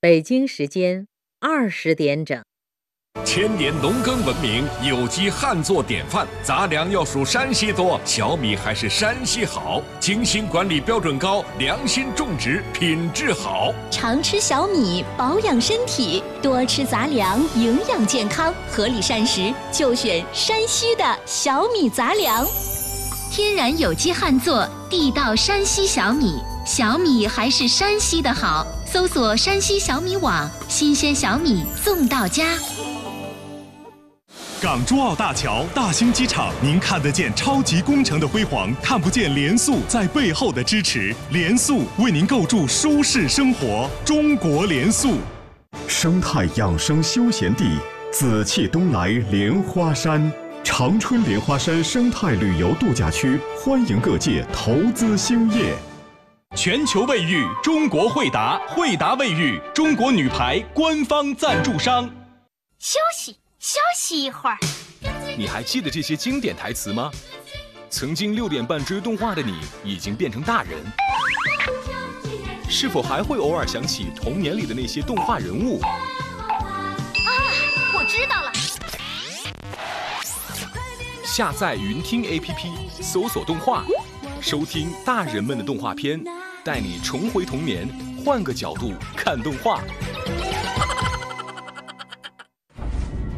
北京时间二十点整。千年农耕文明，有机旱作典范。杂粮要数山西多，小米还是山西好。精心管理，标准高，良心种植，品质好。常吃小米，保养身体；多吃杂粮，营养健康。合理膳食，就选山西的小米杂粮。天然有机旱作，地道山西小米，小米还是山西的好。搜索山西小米网，新鲜小米送到家。港珠澳大桥、大兴机场，您看得见超级工程的辉煌，看不见联塑在背后的支持。联塑为您构筑舒适生活，中国联塑。生态养生休闲地，紫气东来莲花山，长春莲花山生态旅游度假区，欢迎各界投资兴业。全球卫浴，中国惠达，惠达卫浴，中国女排官方赞助商。休息。休息一会儿。你还记得这些经典台词吗？曾经六点半追动画的你，已经变成大人。是否还会偶尔想起童年里的那些动画人物？啊，我知道了。下载云听 APP，搜索动画，收听大人们的动画片，带你重回童年，换个角度看动画。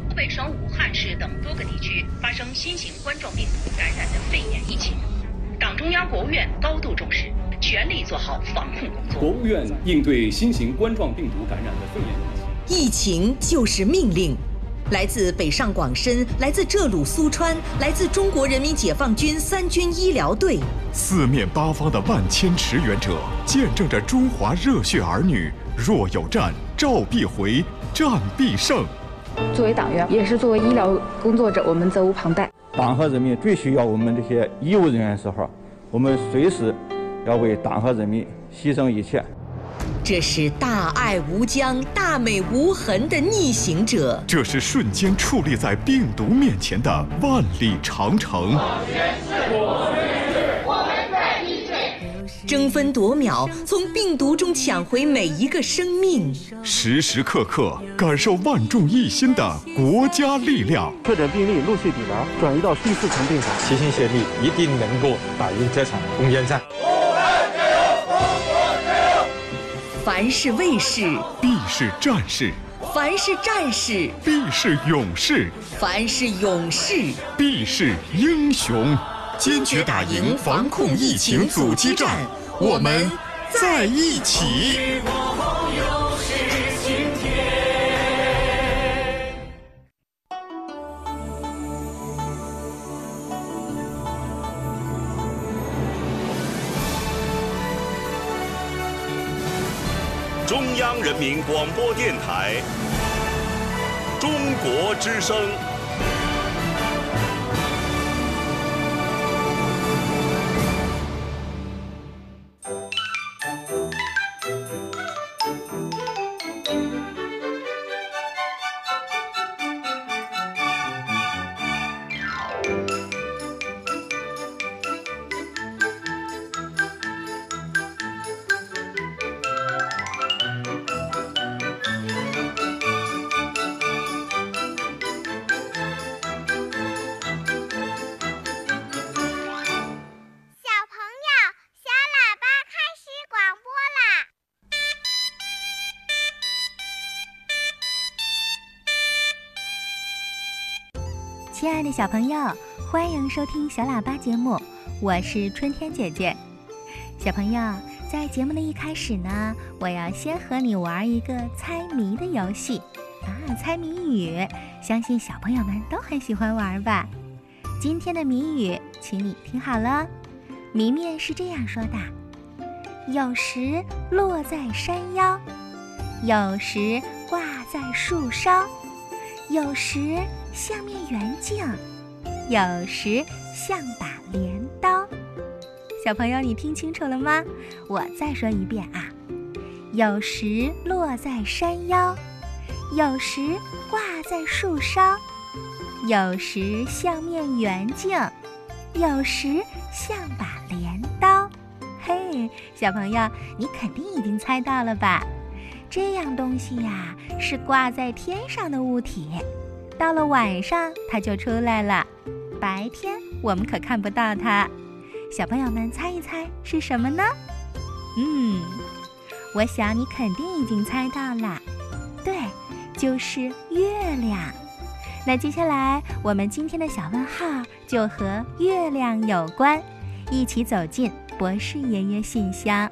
湖北省武汉市等多个地区发生新型冠状病毒感染的肺炎疫情，党中央、国务院高度重视，全力做好防控工作。国务院应对新型冠状病毒感染的肺炎疫情，疫情就是命令。来自北上广深，来自浙鲁苏川，来自中国人民解放军三军医疗队，四面八方的万千驰援者，见证着中华热血儿女。若有战，召必回，战必胜。作为党员，也是作为医疗工作者，我们责无旁贷。党和人民最需要我们这些医务人员的时候，我们随时要为党和人民牺牲一切。这是大爱无疆、大美无痕的逆行者，这是瞬间矗立在病毒面前的万里长城。争分夺秒，从病毒中抢回每一个生命，时时刻刻感受万众一心的国家力量。确诊病例陆续抵达，转移到第四层病房，齐心协力，一定能够打赢这场攻坚战。凡是卫士，必是战士；凡是战士，必是勇士；凡是勇士，必是英雄。坚决打赢防控疫情阻击战。我们在一起。人民广播电台，中国之声。亲爱的小朋友，欢迎收听小喇叭节目，我是春天姐姐。小朋友，在节目的一开始呢，我要先和你玩一个猜谜的游戏啊，猜谜语，相信小朋友们都很喜欢玩吧。今天的谜语，请你听好了，谜面是这样说的：有时落在山腰，有时挂在树梢，有时。像面圆镜，有时像把镰刀。小朋友，你听清楚了吗？我再说一遍啊，有时落在山腰，有时挂在树梢，有时像面圆镜，有时像把镰刀。嘿，小朋友，你肯定已经猜到了吧？这样东西呀，是挂在天上的物体，到了晚上它就出来了，白天我们可看不到它。小朋友们猜一猜是什么呢？嗯，我想你肯定已经猜到了，对，就是月亮。那接下来我们今天的小问号就和月亮有关，一起走进博士爷爷信箱。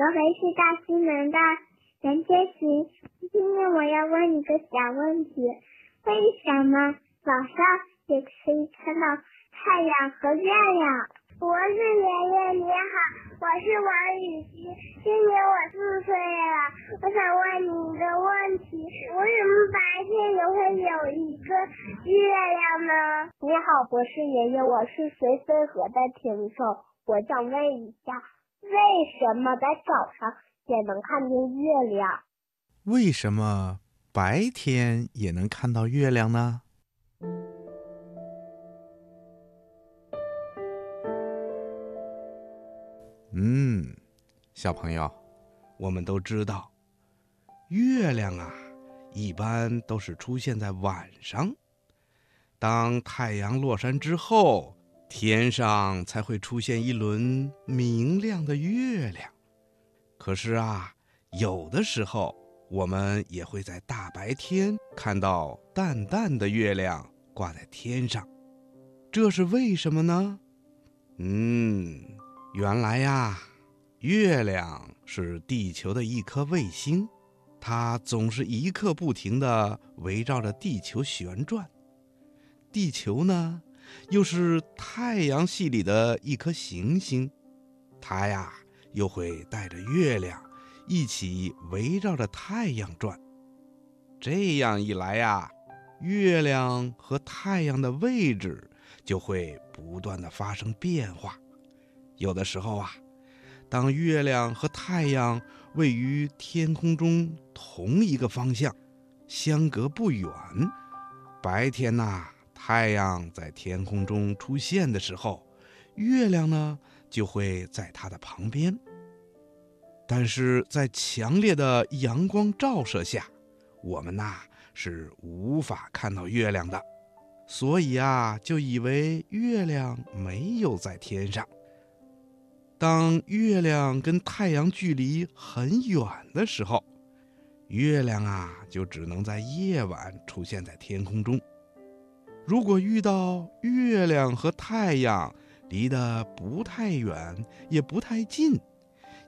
合肥市大西门的袁天行，今天我要问你个小问题：为什么早上也可以看到太阳和月亮？博士爷爷你好，我是王雨欣，今年我四岁了，我想问你一个问题：为什么白天也会有一个月亮呢？你好，博士爷爷，我是随飞河的听众，我想问一下。为什么在早上也能看见月亮？为什么白天也能看到月亮呢？嗯，小朋友，我们都知道，月亮啊，一般都是出现在晚上，当太阳落山之后。天上才会出现一轮明亮的月亮。可是啊，有的时候我们也会在大白天看到淡淡的月亮挂在天上，这是为什么呢？嗯，原来呀，月亮是地球的一颗卫星，它总是一刻不停地围绕着地球旋转。地球呢？又是太阳系里的一颗行星，它呀又会带着月亮一起围绕着太阳转。这样一来呀，月亮和太阳的位置就会不断的发生变化。有的时候啊，当月亮和太阳位于天空中同一个方向，相隔不远，白天呐。太阳在天空中出现的时候，月亮呢就会在它的旁边。但是在强烈的阳光照射下，我们呐是无法看到月亮的，所以啊就以为月亮没有在天上。当月亮跟太阳距离很远的时候，月亮啊就只能在夜晚出现在天空中。如果遇到月亮和太阳离得不太远也不太近，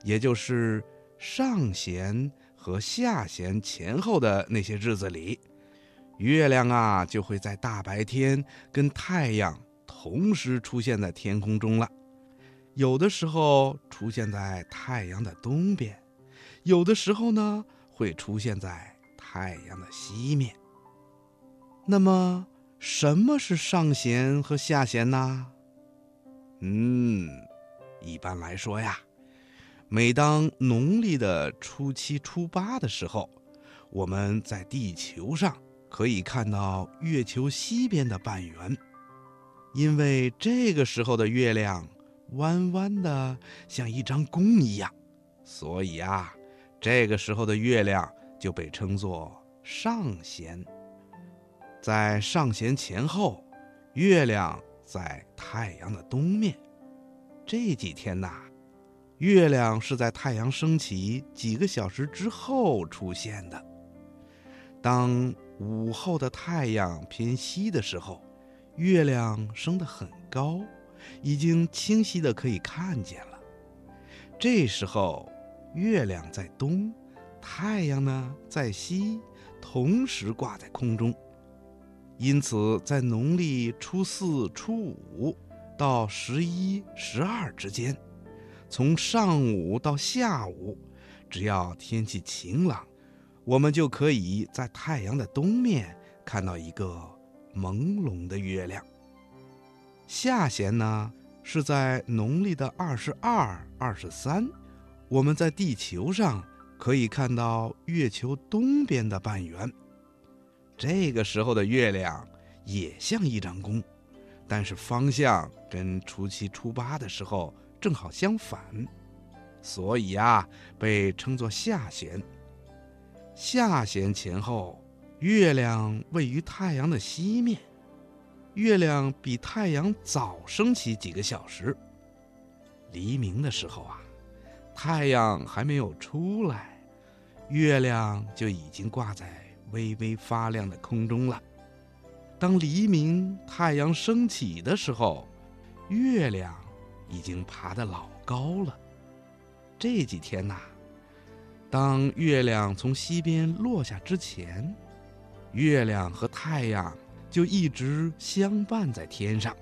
也就是上弦和下弦前后的那些日子里，月亮啊就会在大白天跟太阳同时出现在天空中了。有的时候出现在太阳的东边，有的时候呢会出现在太阳的西面。那么。什么是上弦和下弦呢？嗯，一般来说呀，每当农历的初七、初八的时候，我们在地球上可以看到月球西边的半圆，因为这个时候的月亮弯弯的像一张弓一样，所以啊，这个时候的月亮就被称作上弦。在上弦前后，月亮在太阳的东面。这几天呐，月亮是在太阳升起几个小时之后出现的。当午后的太阳偏西的时候，月亮升得很高，已经清晰的可以看见了。这时候，月亮在东，太阳呢在西，同时挂在空中。因此，在农历初四、初五到十一、十二之间，从上午到下午，只要天气晴朗，我们就可以在太阳的东面看到一个朦胧的月亮。下弦呢，是在农历的二十二、二十三，我们在地球上可以看到月球东边的半圆。这个时候的月亮也像一张弓，但是方向跟初七、初八的时候正好相反，所以啊，被称作下弦。下弦前后，月亮位于太阳的西面。月亮比太阳早升起几个小时。黎明的时候啊，太阳还没有出来，月亮就已经挂在微微发亮的空中了。当黎明太阳升起的时候，月亮已经爬得老高了。这几天呐，当月亮从西边落下之前，月亮和太阳。就一直相伴在天上，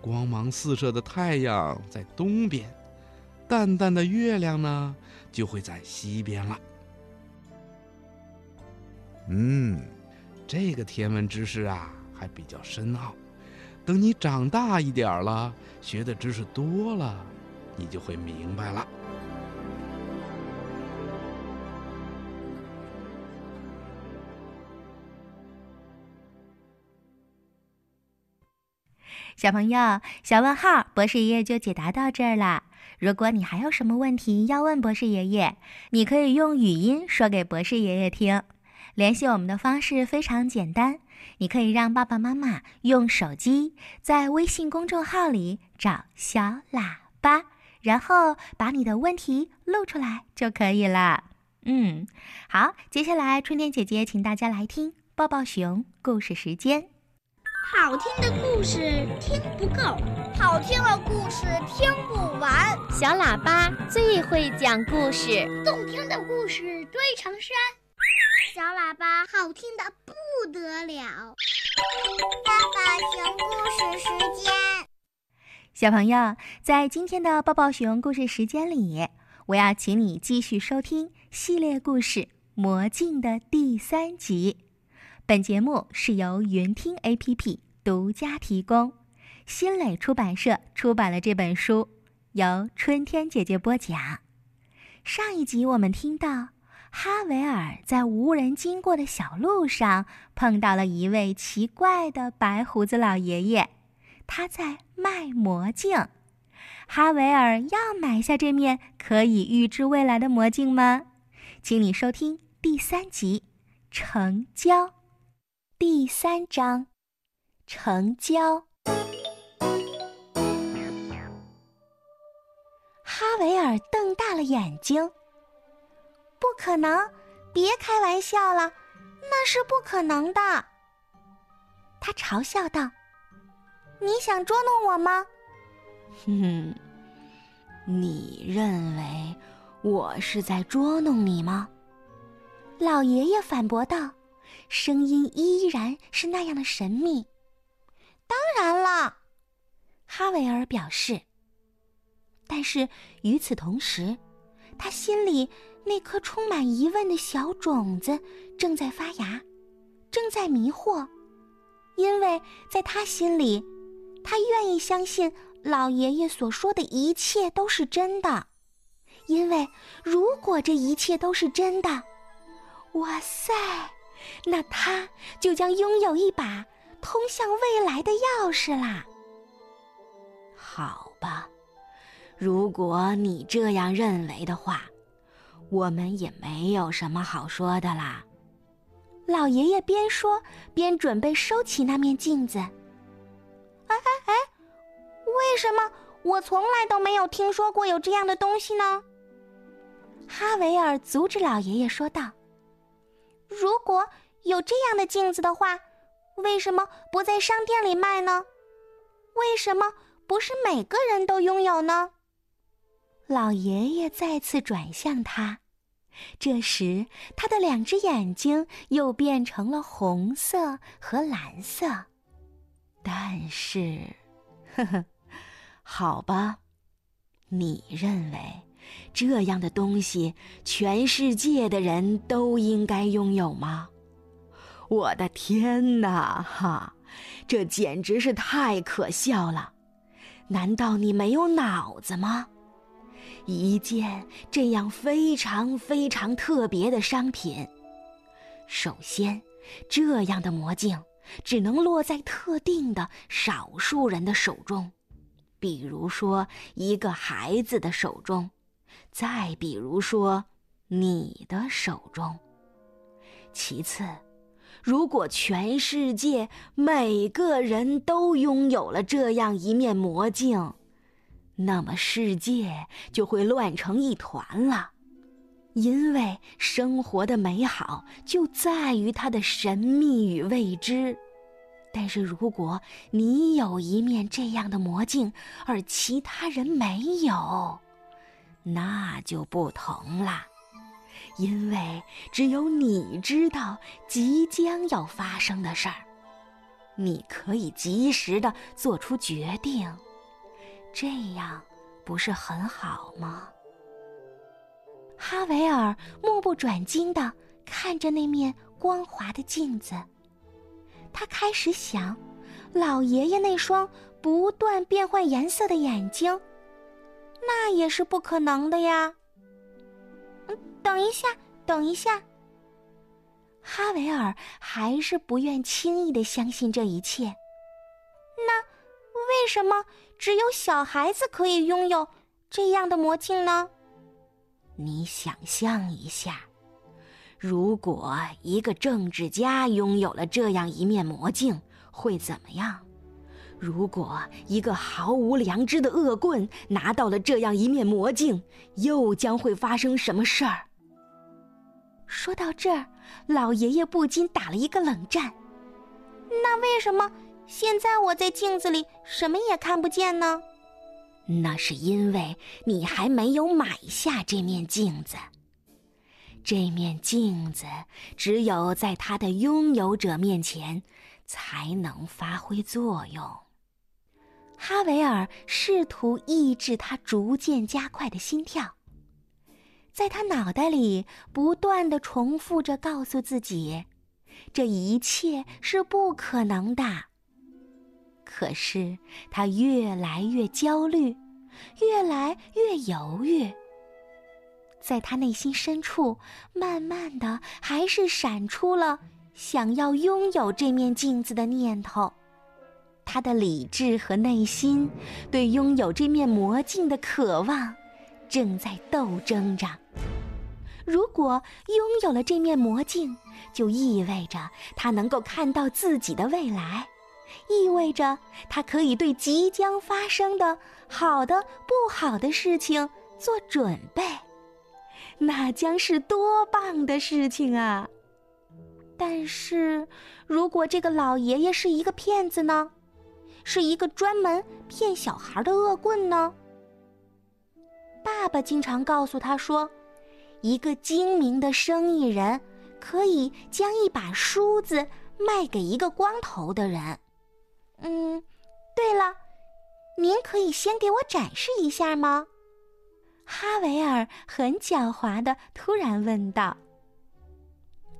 光芒四射的太阳在东边，淡淡的月亮呢就会在西边了。嗯，这个天文知识啊还比较深奥，等你长大一点了，学的知识多了，你就会明白了。小朋友，小问号，博士爷爷就解答到这儿了。如果你还有什么问题要问博士爷爷，你可以用语音说给博士爷爷听。联系我们的方式非常简单，你可以让爸爸妈妈用手机在微信公众号里找小喇叭，然后把你的问题录出来就可以了。嗯，好，接下来春天姐姐请大家来听抱抱熊故事时间。好听的故事听不够，好听的故事听不完。小喇叭最会讲故事，动听的故事堆成山。小喇叭好听的不得了。爸爸熊故事时间，小朋友，在今天的抱抱熊故事时间里，我要请你继续收听系列故事《魔镜》的第三集。本节目是由云听 APP 独家提供，新蕾出版社出版了这本书，由春天姐姐播讲。上一集我们听到，哈维尔在无人经过的小路上碰到了一位奇怪的白胡子老爷爷，他在卖魔镜。哈维尔要买下这面可以预知未来的魔镜吗？请你收听第三集，成交。第三章，成交。哈维尔瞪大了眼睛。不可能！别开玩笑了，那是不可能的。他嘲笑道：“你想捉弄我吗？”哼哼，你认为我是在捉弄你吗？老爷爷反驳道。声音依然是那样的神秘。当然了，哈维尔表示。但是与此同时，他心里那颗充满疑问的小种子正在发芽，正在迷惑，因为在他心里，他愿意相信老爷爷所说的一切都是真的，因为如果这一切都是真的，哇塞！那他就将拥有一把通向未来的钥匙啦。好吧，如果你这样认为的话，我们也没有什么好说的啦。老爷爷边说边准备收起那面镜子。哎哎哎，为什么我从来都没有听说过有这样的东西呢？哈维尔阻止老爷爷说道。如果有这样的镜子的话，为什么不在商店里卖呢？为什么不是每个人都拥有呢？老爷爷再次转向他，这时他的两只眼睛又变成了红色和蓝色。但是，呵呵，好吧，你认为这样的东西全世界的人都应该拥有吗？我的天哪，哈，这简直是太可笑了！难道你没有脑子吗？一件这样非常非常特别的商品，首先，这样的魔镜只能落在特定的少数人的手中，比如说一个孩子的手中，再比如说你的手中。其次，如果全世界每个人都拥有了这样一面魔镜，那么世界就会乱成一团了。因为生活的美好就在于它的神秘与未知。但是如果你有一面这样的魔镜，而其他人没有，那就不同了。因为只有你知道即将要发生的事儿，你可以及时的做出决定，这样不是很好吗？哈维尔目不转睛的看着那面光滑的镜子，他开始想，老爷爷那双不断变换颜色的眼睛，那也是不可能的呀。嗯，等一下，等一下。哈维尔还是不愿轻易的相信这一切。那为什么只有小孩子可以拥有这样的魔镜呢？你想象一下，如果一个政治家拥有了这样一面魔镜，会怎么样？如果一个毫无良知的恶棍拿到了这样一面魔镜，又将会发生什么事儿？说到这儿，老爷爷不禁打了一个冷战。那为什么现在我在镜子里什么也看不见呢？那是因为你还没有买下这面镜子。这面镜子只有在它的拥有者面前才能发挥作用。哈维尔试图抑制他逐渐加快的心跳，在他脑袋里不断的重复着告诉自己，这一切是不可能的。可是他越来越焦虑，越来越犹豫。在他内心深处，慢慢的还是闪出了想要拥有这面镜子的念头。他的理智和内心对拥有这面魔镜的渴望，正在斗争着。如果拥有了这面魔镜，就意味着他能够看到自己的未来。意味着他可以对即将发生的好的、不好的事情做准备，那将是多棒的事情啊！但是，如果这个老爷爷是一个骗子呢？是一个专门骗小孩的恶棍呢？爸爸经常告诉他说，一个精明的生意人可以将一把梳子卖给一个光头的人。嗯，对了，您可以先给我展示一下吗？哈维尔很狡猾的突然问道。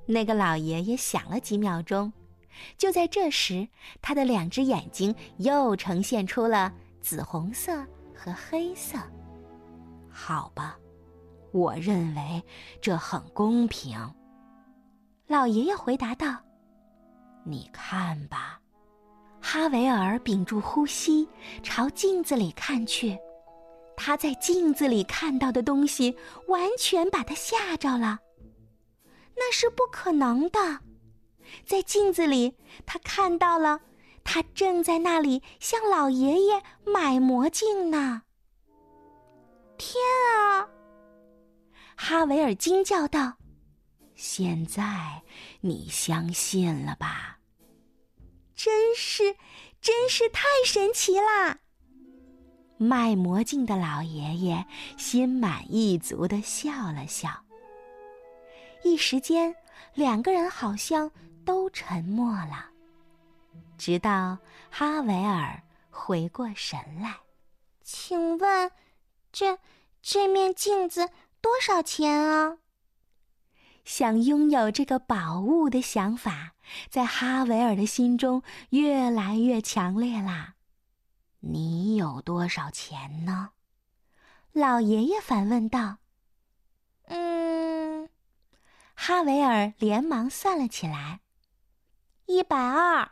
那个老爷爷想了几秒钟，就在这时，他的两只眼睛又呈现出了紫红色和黑色。好吧，我认为这很公平。老爷爷回答道：“你看吧。”哈维尔屏住呼吸，朝镜子里看去。他在镜子里看到的东西，完全把他吓着了。那是不可能的。在镜子里，他看到了，他正在那里向老爷爷买魔镜呢。天啊！哈维尔惊叫道：“现在你相信了吧？”真是，真是太神奇啦！卖魔镜的老爷爷心满意足的笑了笑。一时间，两个人好像都沉默了，直到哈维尔回过神来：“请问，这这面镜子多少钱啊？想拥有这个宝物的想法，在哈维尔的心中越来越强烈啦。你有多少钱呢？老爷爷反问道。嗯，哈维尔连忙算了起来。一百二。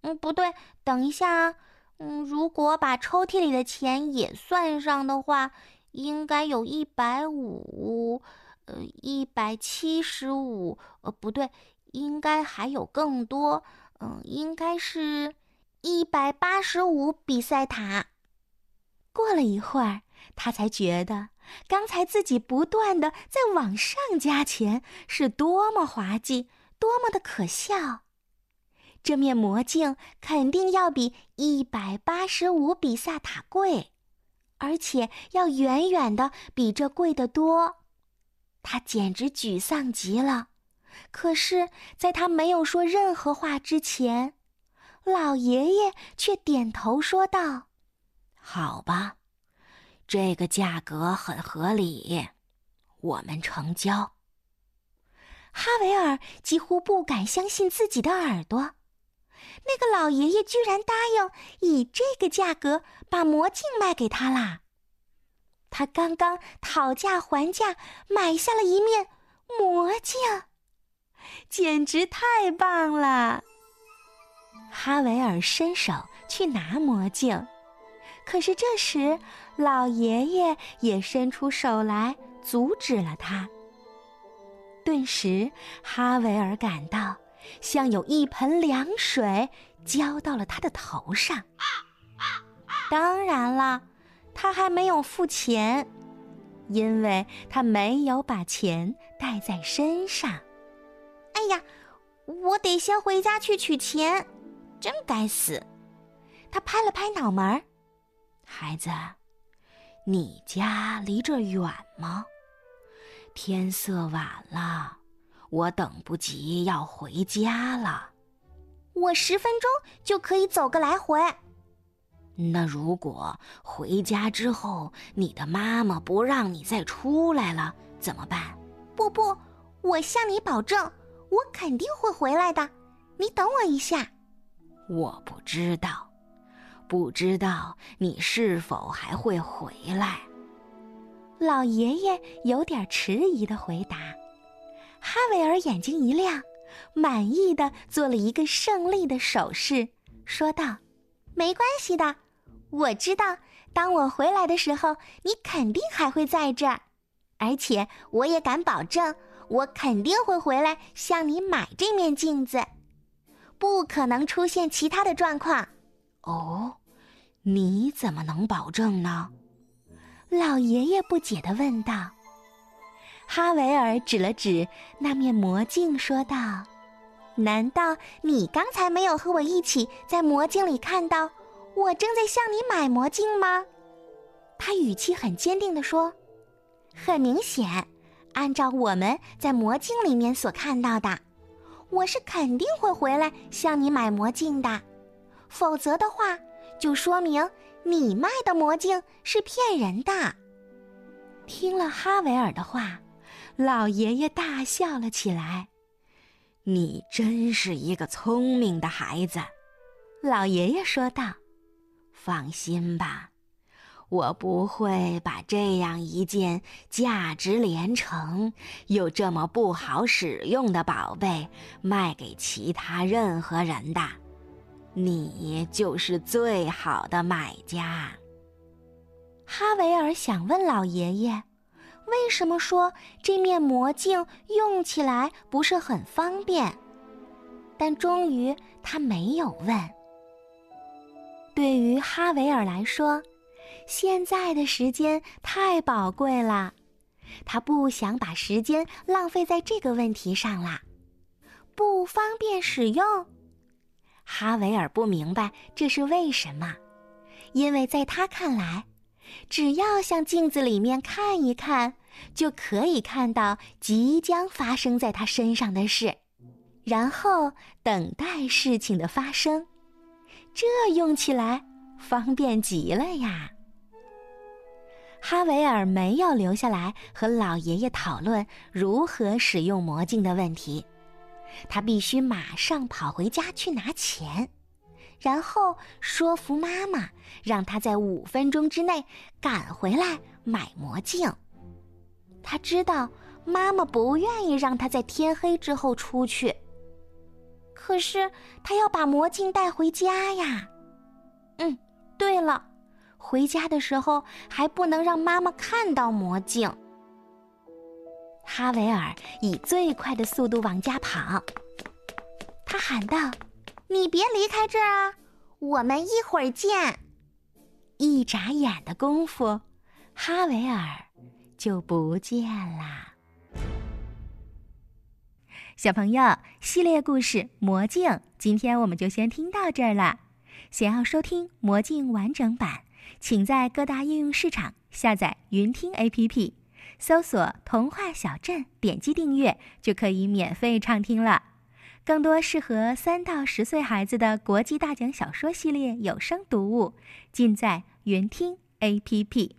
嗯，不对，等一下啊。嗯，如果把抽屉里的钱也算上的话，应该有一百五。呃，一百七十五，呃，不对，应该还有更多，嗯，应该是一百八十五比赛塔。过了一会儿，他才觉得刚才自己不断的在往上加钱是多么滑稽，多么的可笑。这面魔镜肯定要比一百八十五比萨塔贵，而且要远远的比这贵得多。他简直沮丧极了，可是，在他没有说任何话之前，老爷爷却点头说道：“好吧，这个价格很合理，我们成交。”哈维尔几乎不敢相信自己的耳朵，那个老爷爷居然答应以这个价格把魔镜卖给他啦！他刚刚讨价还价买下了一面魔镜，简直太棒了。哈维尔伸手去拿魔镜，可是这时老爷爷也伸出手来阻止了他。顿时，哈维尔感到像有一盆凉水浇到了他的头上。当然了。他还没有付钱，因为他没有把钱带在身上。哎呀，我得先回家去取钱，真该死！他拍了拍脑门儿，孩子，你家离这远吗？天色晚了，我等不及要回家了。我十分钟就可以走个来回。那如果回家之后你的妈妈不让你再出来了怎么办？不不，我向你保证，我肯定会回来的。你等我一下。我不知道，不知道你是否还会回来。老爷爷有点迟疑的回答。哈维尔眼睛一亮，满意的做了一个胜利的手势，说道：“没关系的。”我知道，当我回来的时候，你肯定还会在这儿，而且我也敢保证，我肯定会回来向你买这面镜子，不可能出现其他的状况。哦，你怎么能保证呢？老爷爷不解的问道。哈维尔指了指那面魔镜，说道：“难道你刚才没有和我一起在魔镜里看到？”我正在向你买魔镜吗？他语气很坚定地说：“很明显，按照我们在魔镜里面所看到的，我是肯定会回来向你买魔镜的。否则的话，就说明你卖的魔镜是骗人的。”听了哈维尔的话，老爷爷大笑了起来：“你真是一个聪明的孩子。”老爷爷说道。放心吧，我不会把这样一件价值连城又这么不好使用的宝贝卖给其他任何人的。你就是最好的买家。哈维尔想问老爷爷，为什么说这面魔镜用起来不是很方便？但终于他没有问。对于哈维尔来说，现在的时间太宝贵了，他不想把时间浪费在这个问题上啦。不方便使用，哈维尔不明白这是为什么，因为在他看来，只要向镜子里面看一看，就可以看到即将发生在他身上的事，然后等待事情的发生。这用起来方便极了呀！哈维尔没有留下来和老爷爷讨论如何使用魔镜的问题，他必须马上跑回家去拿钱，然后说服妈妈，让他在五分钟之内赶回来买魔镜。他知道妈妈不愿意让他在天黑之后出去，可是他要把魔镜带回家呀。嗯，对了。回家的时候还不能让妈妈看到魔镜。哈维尔以最快的速度往家跑，他喊道：“你别离开这儿啊，我们一会儿见。”一眨眼的功夫，哈维尔就不见了。小朋友，系列故事《魔镜》，今天我们就先听到这儿了。想要收听《魔镜》完整版。请在各大应用市场下载云听 APP，搜索“童话小镇”，点击订阅就可以免费畅听了。更多适合三到十岁孩子的国际大奖小说系列有声读物，尽在云听 APP。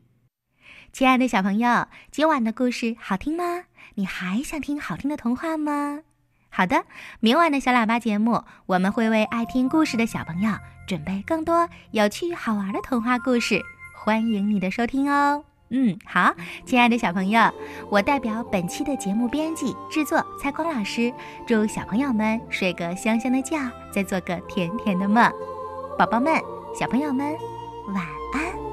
亲爱的小朋友，今晚的故事好听吗？你还想听好听的童话吗？好的，明晚的小喇叭节目，我们会为爱听故事的小朋友。准备更多有趣好玩的童话故事，欢迎你的收听哦。嗯，好，亲爱的小朋友，我代表本期的节目编辑制作蔡光老师，祝小朋友们睡个香香的觉，再做个甜甜的梦。宝宝们，小朋友们，晚安。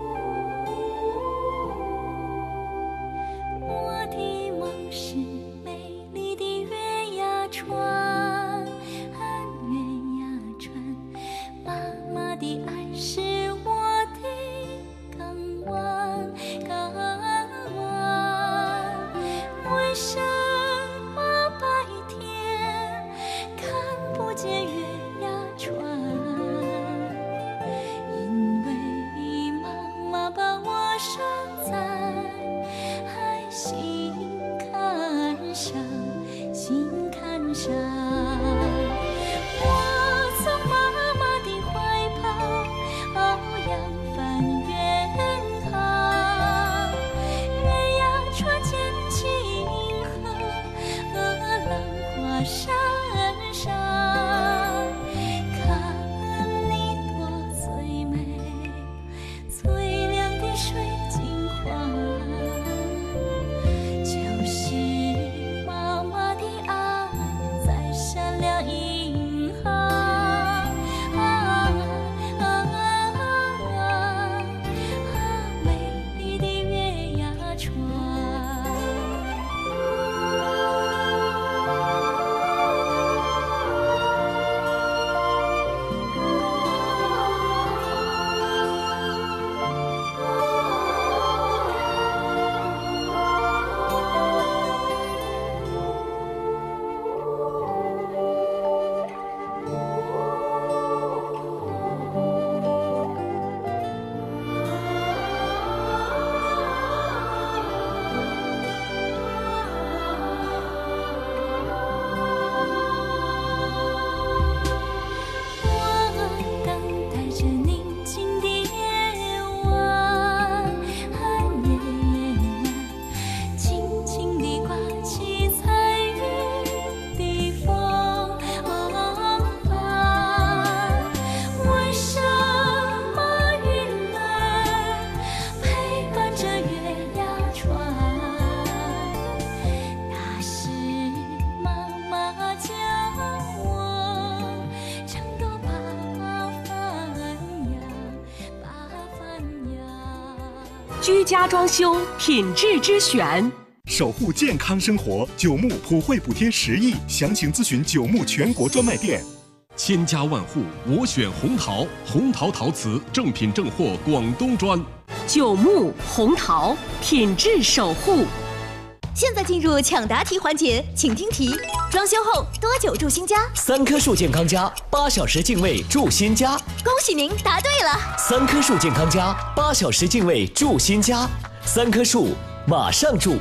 居家装修品质之选，守护健康生活。九牧普惠补贴十亿，详情咨询九牧全国专卖店。千家万户我选红陶，红陶陶瓷正品正货，广东砖。九牧红陶品质守护。现在进入抢答题环节，请听题：装修后多久住新家？三棵树健康家，八小时净位住新家。恭喜您答对了！三棵树健康家，八小时净位住新家。三棵树，马上住。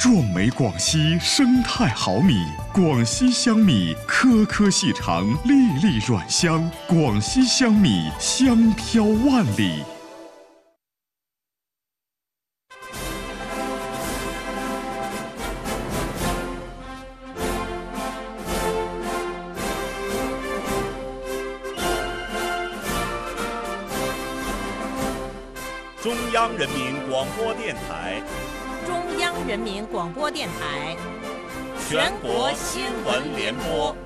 壮美广西生态好米，广西香米颗颗细长，粒粒软香。广西香米香飘万里。中央人民广播电台。中央人民广播电台。全国新闻联播。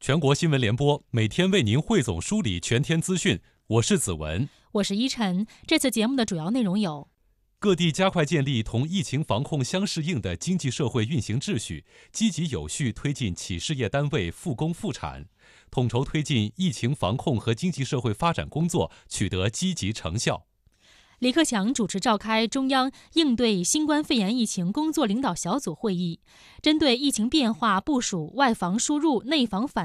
全国新闻联播每天为您汇总梳理全天资讯，我是子文，我是依晨。这次节目的主要内容有：各地加快建立同疫情防控相适应的经济社会运行秩序，积极有序推进企事业单位复工复产，统筹推进疫情防控和经济社会发展工作取得积极成效。李克强主持召开中央应对新冠肺炎疫情工作领导小组会议，针对疫情变化部署外防输入、内防反。